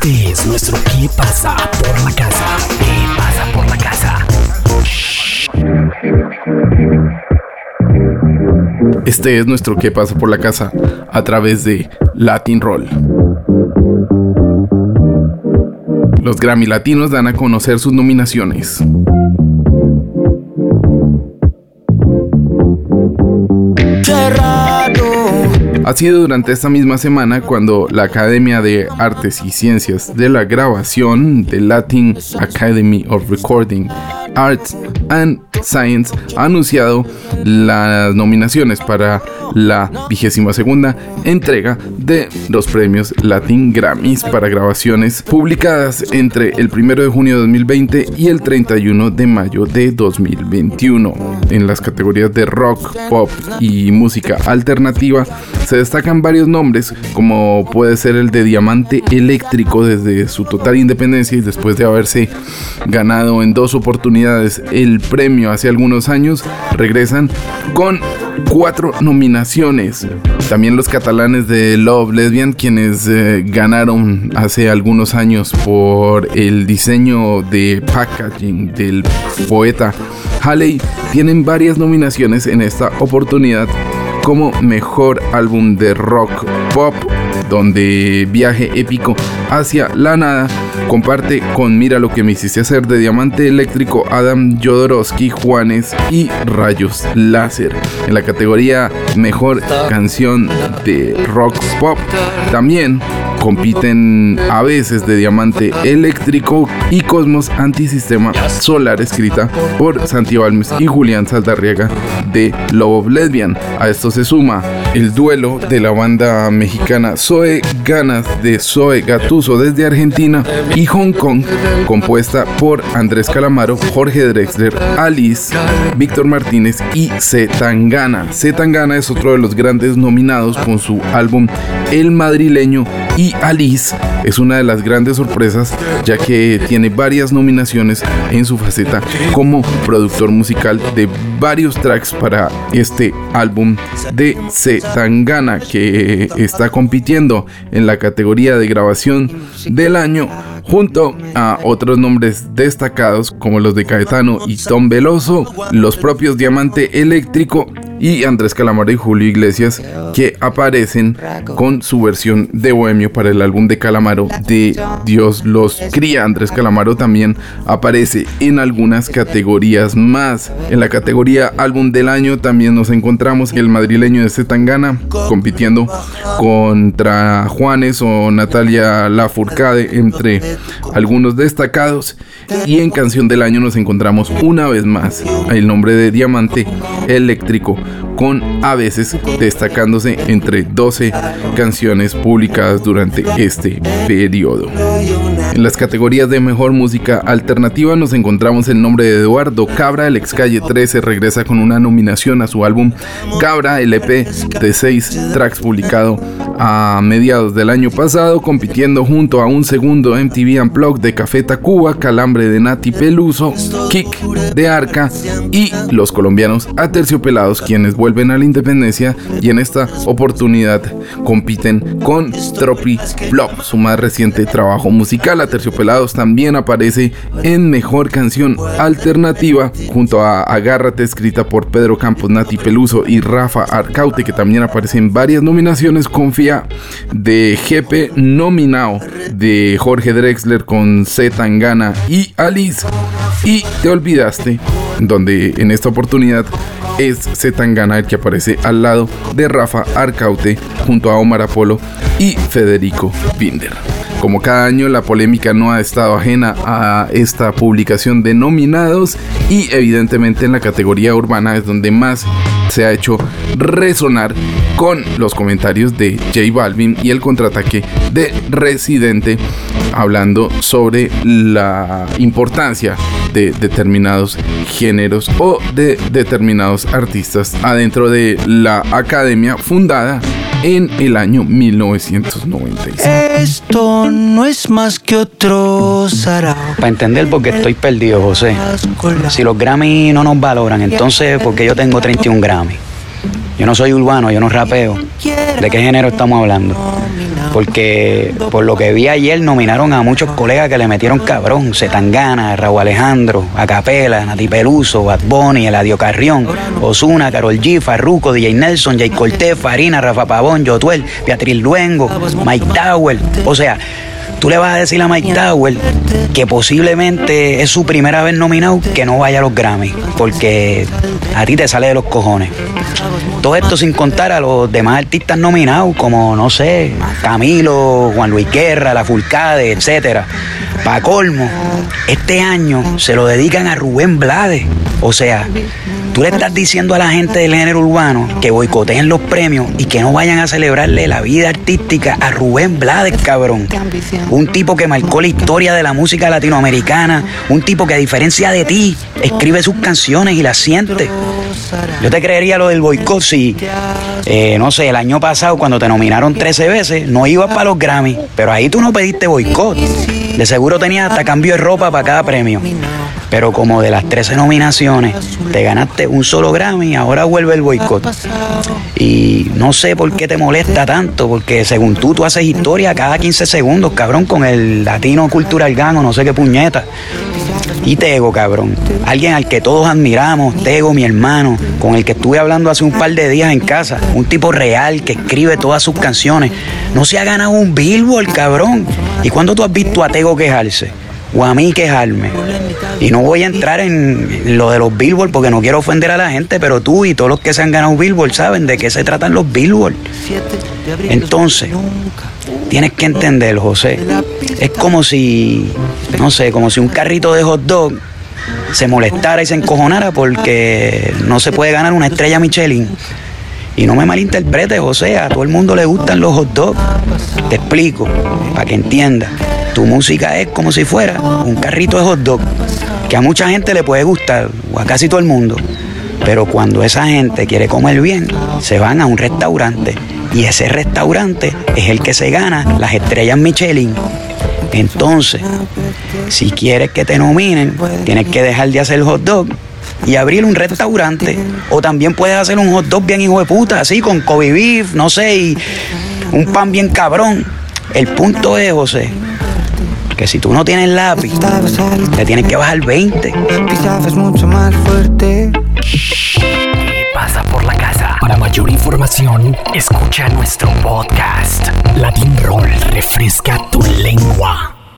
Este es nuestro ¿Qué pasa por la casa? ¿Qué pasa por la casa? Este es nuestro ¿Qué pasa por la casa? a través de Latin Roll. Los Grammy Latinos dan a conocer sus nominaciones. Ha sido durante esta misma semana cuando la Academia de Artes y Ciencias de la Grabación de Latin Academy of Recording Arts and Science ha anunciado las nominaciones para la vigésima segunda entrega de los premios Latin Grammys para grabaciones publicadas entre el 1 de junio de 2020 y el 31 de mayo de 2021. En las categorías de rock, pop y música alternativa se destacan varios nombres como puede ser el de Diamante Eléctrico desde su total independencia y después de haberse ganado en dos oportunidades el premio hace algunos años, regresan con cuatro nominaciones. También los catalanes de Love Lesbian, quienes eh, ganaron hace algunos años por el diseño de packaging del poeta Halley, tienen varias nominaciones en esta oportunidad como mejor álbum de rock pop, donde viaje épico hacia la nada comparte con Mira lo que me hiciste hacer de Diamante Eléctrico, Adam Jodorowsky, Juanes y Rayos Láser. En la categoría Mejor Canción de Rock Pop también compiten a veces de Diamante Eléctrico y Cosmos Antisistema Solar, escrita por Santi Balmes y Julián Saldarriaga de Love Lesbian. A esto se suma el duelo de la banda mexicana Zoe Ganas de Zoe Gatuso desde Argentina y Hong Kong, compuesta por Andrés Calamaro, Jorge Drexler, Alice, Víctor Martínez y Zetangana. Zetangana es otro de los grandes nominados con su álbum El Madrileño y Alice es una de las grandes sorpresas ya que tiene varias nominaciones en su faceta como productor musical de varios tracks para este álbum de Zetangana que está compitiendo en la categoría de grabación del año junto a otros nombres destacados como los de Caetano y Tom Veloso, los propios Diamante Eléctrico y Andrés Calamaro y Julio Iglesias que aparecen con su versión de Bohemio para el álbum de Calamaro de Dios los cría. Andrés Calamaro también aparece en algunas categorías más. En la categoría álbum del año también nos encontramos el madrileño de Zetangana compitiendo contra Juanes o Natalia Lafourcade entre algunos destacados y en canción del año nos encontramos una vez más el nombre de Diamante Eléctrico con a veces destacándose entre 12 canciones publicadas durante este periodo. En las categorías de mejor música alternativa nos encontramos el nombre de Eduardo Cabra, el ex calle 13 regresa con una nominación a su álbum Cabra, LP de 6 tracks publicado a mediados del año pasado, compitiendo junto a un segundo MTV Unplugged de Café Tacuba, Calambre de Nati Peluso, Kick de Arca y los colombianos Aterciopelados, quienes vuelven a la independencia y en esta oportunidad compiten con Tropi Flop, su más reciente trabajo musical. Aterciopelados también aparece en Mejor Canción Alternativa junto a Agárrate, escrita por Pedro Campos, Nati Peluso y Rafa Arcaute, que también aparece en varias nominaciones. Confía de GP nominado de Jorge Drexler con Z Tangana y Alice. Y te olvidaste, donde en esta oportunidad es Z Tangana el que aparece al lado de Rafa Arcaute junto a Omar Apolo y Federico Binder. Como cada año, la polémica no ha estado ajena a esta publicación de nominados y evidentemente en la categoría urbana es donde más se ha hecho resonar con los comentarios de J Balvin y el contraataque de Residente hablando sobre la importancia de determinados géneros o de determinados artistas adentro de la academia fundada en el año 1996. Esto no es más que otro Para entender por qué estoy perdido, José. Si los Grammy no nos valoran, entonces porque yo tengo 31 Grammy. Yo no soy urbano, yo no rapeo. ¿De qué género estamos hablando? Porque por lo que vi ayer nominaron a muchos colegas que le metieron cabrón. Zetangana, Raúl Alejandro, Acapela, Nati Peluso, Bad Bunny, Eladio Carrión, Osuna, Carol G, Farruko, DJ Nelson, Jay Cortez, Farina, Rafa Pavón, Jotuel, Beatriz Luengo, Mike Tower. O sea, tú le vas a decir a Mike Tower que posiblemente es su primera vez nominado que no vaya a los Grammy, porque a ti te sale de los cojones. Todo esto sin contar a los demás artistas nominados, como, no sé, Camilo, Juan Luis Guerra, La Fulcade, etcétera. Para colmo, este año se lo dedican a Rubén Blades. O sea, tú le estás diciendo a la gente del género urbano que boicoteen los premios y que no vayan a celebrarle la vida artística a Rubén Blades, cabrón. Un tipo que marcó la historia de la música latinoamericana, un tipo que a diferencia de ti escribe sus canciones y las siente. Yo te creería lo del boicot si, eh, no sé, el año pasado cuando te nominaron 13 veces, no ibas para los Grammy, pero ahí tú no pediste boicot. De seguro tenías hasta cambio de ropa para cada premio. Pero como de las 13 nominaciones te ganaste un solo Grammy, ahora vuelve el boicot. Y no sé por qué te molesta tanto, porque según tú, tú haces historia cada 15 segundos, cabrón, con el latino cultural gano, no sé qué puñeta. Y Tego, cabrón. Alguien al que todos admiramos, Tego, mi hermano, con el que estuve hablando hace un par de días en casa. Un tipo real que escribe todas sus canciones. No se ha ganado un billboard, cabrón. ¿Y cuándo tú has visto a Tego quejarse? O a mí quejarme. Y no voy a entrar en lo de los billboards porque no quiero ofender a la gente, pero tú y todos los que se han ganado billboard saben de qué se tratan los billboards. Entonces, tienes que entender, José. Es como si, no sé, como si un carrito de hot dog se molestara y se encojonara porque no se puede ganar una estrella Michelin. Y no me malinterpretes, José, a todo el mundo le gustan los hot dogs. Te explico, para que entiendas. Tu música es como si fuera un carrito de hot dog, que a mucha gente le puede gustar, o a casi todo el mundo. Pero cuando esa gente quiere comer bien, se van a un restaurante. Y ese restaurante es el que se gana las estrellas Michelin. Entonces, si quieres que te nominen, tienes que dejar de hacer hot dog y abrir un restaurante. O también puedes hacer un hot dog bien hijo de puta, así, con Kobe beef, no sé, y un pan bien cabrón. El punto es, José, que si tú no tienes lápiz, te tienes que bajar 20. es mucho más fuerte. ¿Qué pasa por la casa? Para mayor información, escucha nuestro podcast. Latin Roll refresca tu lengua.